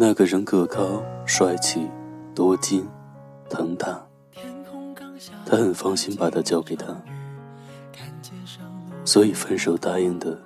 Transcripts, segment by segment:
那个人个高、帅气、多金、疼他，他很放心把他交给他，所以分手答应的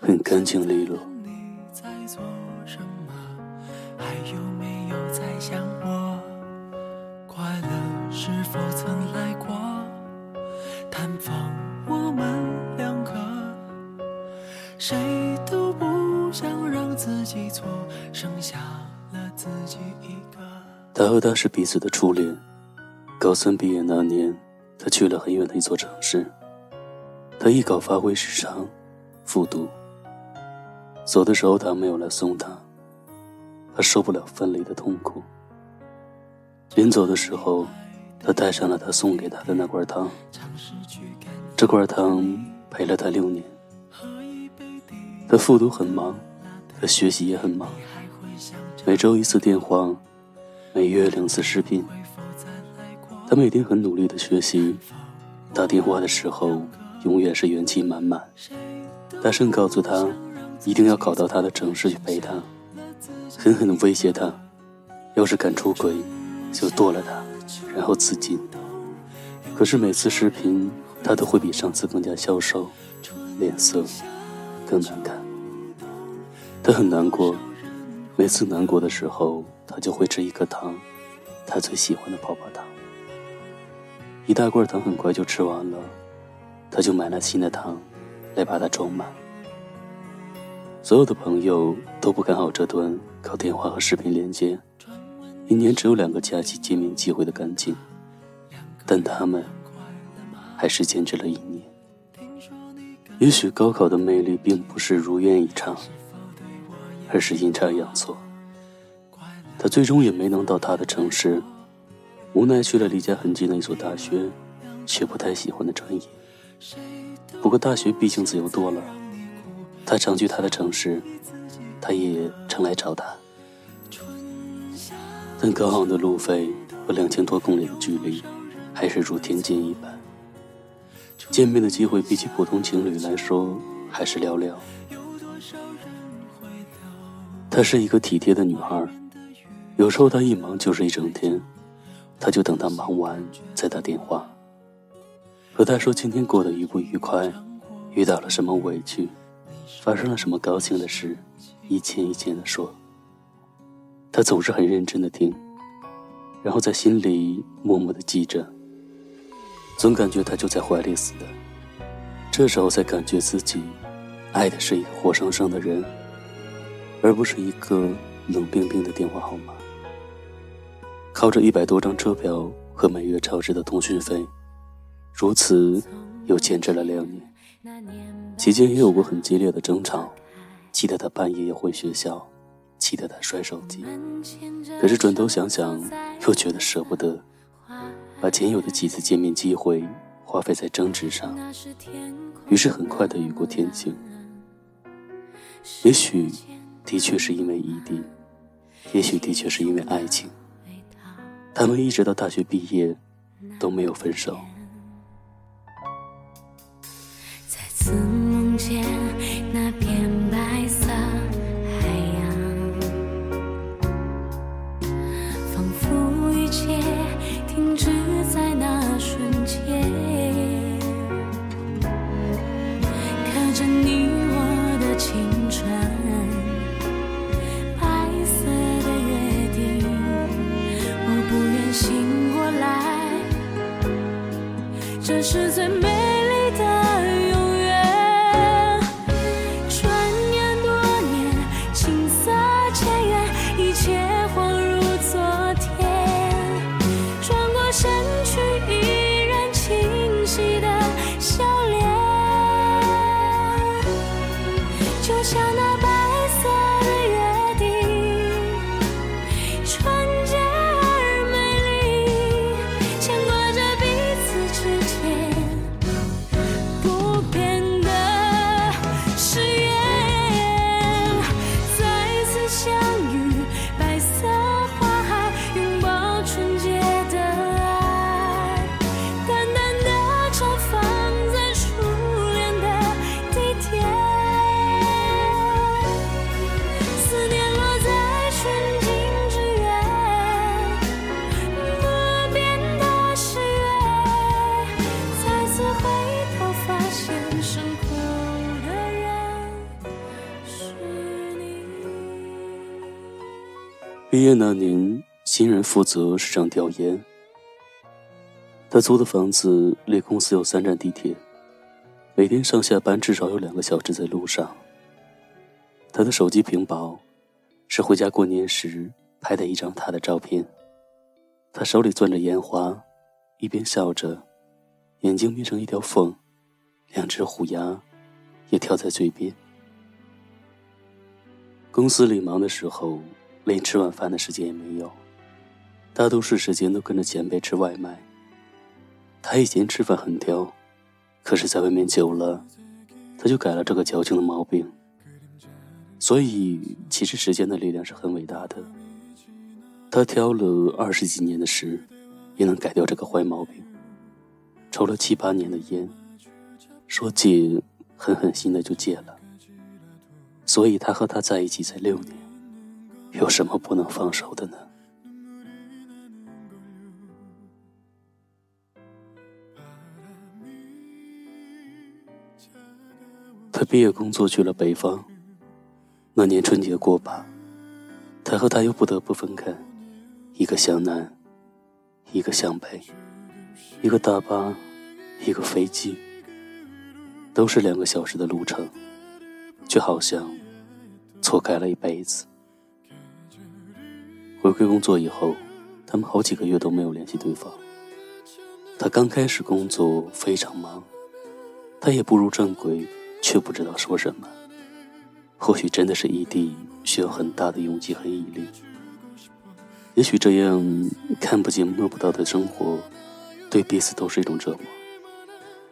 很干净利落。谁都不想让自己错，剩下了自己一个。他和她是彼此的初恋。高三毕业那年，他去了很远的一座城市。他艺考发挥失常，复读。走的时候，他没有来送他，他受不了分离的痛苦。临走的时候，他带上了他送给他的那块糖。这块糖陪了他六年。他复读很忙，他学习也很忙，每周一次电话，每月两次视频。他每天很努力的学习，打电话的时候永远是元气满满，大声告诉他一定要考到他的城市去陪他，狠狠的威胁他，要是敢出轨，就剁了他，然后自尽。可是每次视频，他都会比上次更加消瘦，脸色更难看。他很难过，每次难过的时候，他就会吃一颗糖，他最喜欢的泡泡糖。一大罐糖很快就吃完了，他就买了新的糖，来把它装满。所有的朋友都不看好这段靠电话和视频连接，一年只有两个假期见面机会的感情，但他们还是坚持了一年。也许高考的魅力并不是如愿以偿。而是阴差阳错，他最终也没能到他的城市，无奈去了离家很近的一所大学，却不太喜欢的专业。不过大学毕竟自由多了，他常去他的城市，他也常来找他。但高昂的路费和两千多公里的距离，还是如天剑一般。见面的机会比起普通情侣来说，还是寥寥。她是一个体贴的女孩，有时候她一忙就是一整天，他就等她忙完再打电话，和她说今天过得愉不愉快，遇到了什么委屈，发生了什么高兴的事，一件一件的说。他总是很认真的听，然后在心里默默的记着，总感觉他就在怀里似的，这时候才感觉自己爱的是一个活生生的人。而不是一个冷冰冰的电话号码。靠着一百多张车票和每月超支的通讯费，如此又坚持了两年。期间也有过很激烈的争吵，气得他半夜要回学校，气得他摔手机。可是转头想想，又觉得舍不得，把仅有的几次见面机会花费在争执上，于是很快的雨过天晴。也许。的确是因为异地，也许的确是因为爱情，他们一直到大学毕业都没有分手。这是最美毕业那年，新人负责市场调研。他租的房子离公司有三站地铁，每天上下班至少有两个小时在路上。他的手机屏保是回家过年时拍的一张他的照片，他手里攥着烟花，一边笑着，眼睛眯成一条缝，两只虎牙也跳在嘴边。公司里忙的时候，连吃晚饭的时间也没有，大多数时间都跟着前辈吃外卖。他以前吃饭很挑，可是在外面久了，他就改了这个矫情的毛病。所以，其实时间的力量是很伟大的。他挑了二十几年的时，也能改掉这个坏毛病。抽了七八年的烟，说戒，狠狠心的就戒了。所以，他和他在一起才六年，有什么不能放手的呢？他毕业工作去了北方。那年春节过罢，他和他又不得不分开，一个向南，一个向北，一个大巴，一个飞机，都是两个小时的路程，却好像错开了一辈子。回归工作以后，他们好几个月都没有联系对方。他刚开始工作非常忙，他也步入正轨。却不知道说什么。或许真的是异地，需要很大的勇气和毅力。也许这样看不见摸不到的生活，对彼此都是一种折磨。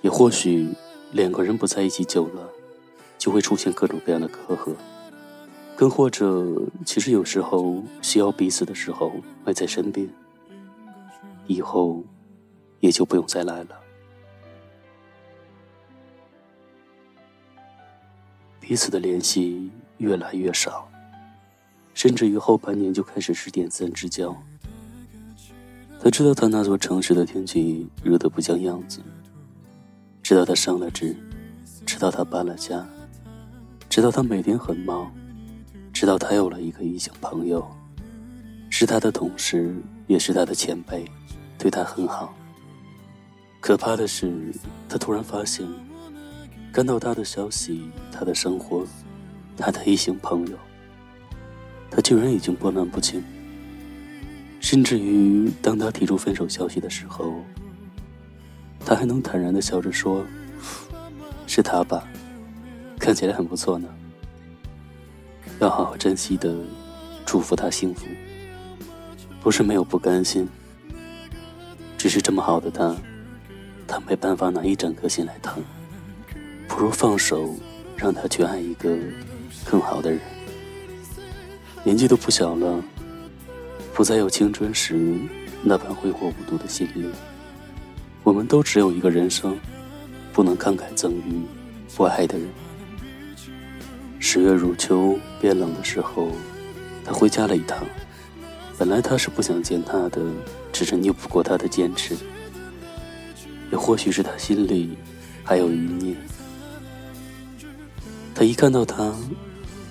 也或许两个人不在一起久了，就会出现各种各样的隔阂。更或者，其实有时候需要彼此的时候会在身边，以后也就不用再来了。彼此的联系越来越少，甚至于后半年就开始是点赞之交。他知道他那座城市的天气热得不像样子，知道他升了职，知道他搬了家，知道他每天很忙，直到他有了一个异性朋友，是他的同事，也是他的前辈，对他很好。可怕的是，他突然发现。看到他的消息，他的生活，他的异性朋友，他居然已经波澜不惊。甚至于，当他提出分手消息的时候，他还能坦然的笑着说：“是他吧？看起来很不错呢。要好好珍惜的，祝福他幸福。不是没有不甘心，只是这么好的他，他没办法拿一整颗心来疼。”不如放手，让他去爱一个更好的人。年纪都不小了，不再有青春时那般挥霍无度的心力。我们都只有一个人生，不能慷慨赠予不爱的人。十月入秋变冷的时候，他回家了一趟。本来他是不想见他的，只是拗不过他的坚持。也或许是他心里还有余念。他一看到他，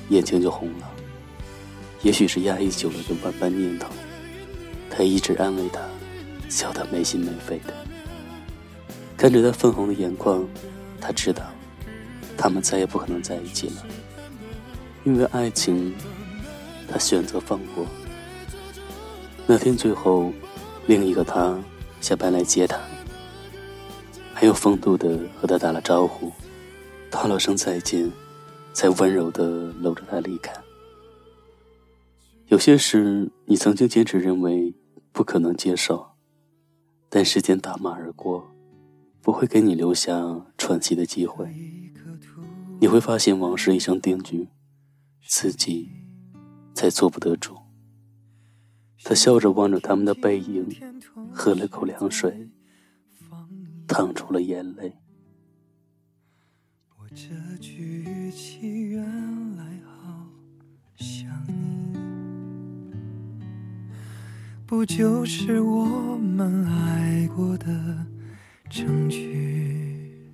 眼睛就红了。也许是压抑久了的万般念头，他一直安慰他，笑得没心没肺的。看着他粉红的眼眶，他知道，他们再也不可能在一起了。因为爱情，他选择放过。那天最后，另一个他下班来接他，很有风度的和他打了招呼，道了声再见。才温柔的搂着他离开。有些事你曾经坚持认为不可能接受，但时间打马而过，不会给你留下喘息的机会。你会发现往事已成定局，自己才做不得主。他笑着望着他们的背影，喝了口凉水，淌出了眼泪。这句语气原来好像你，不就是我们爱过的证据？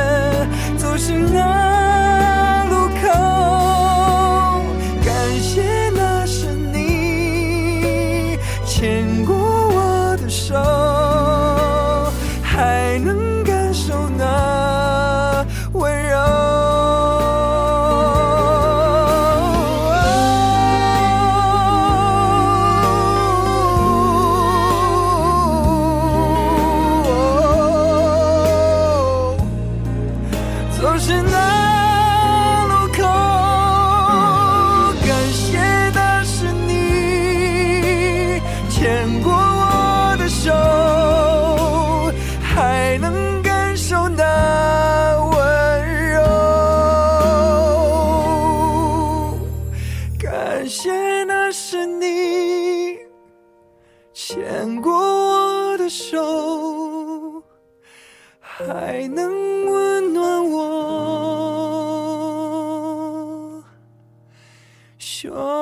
走失那牵过我的手还能温暖我。胸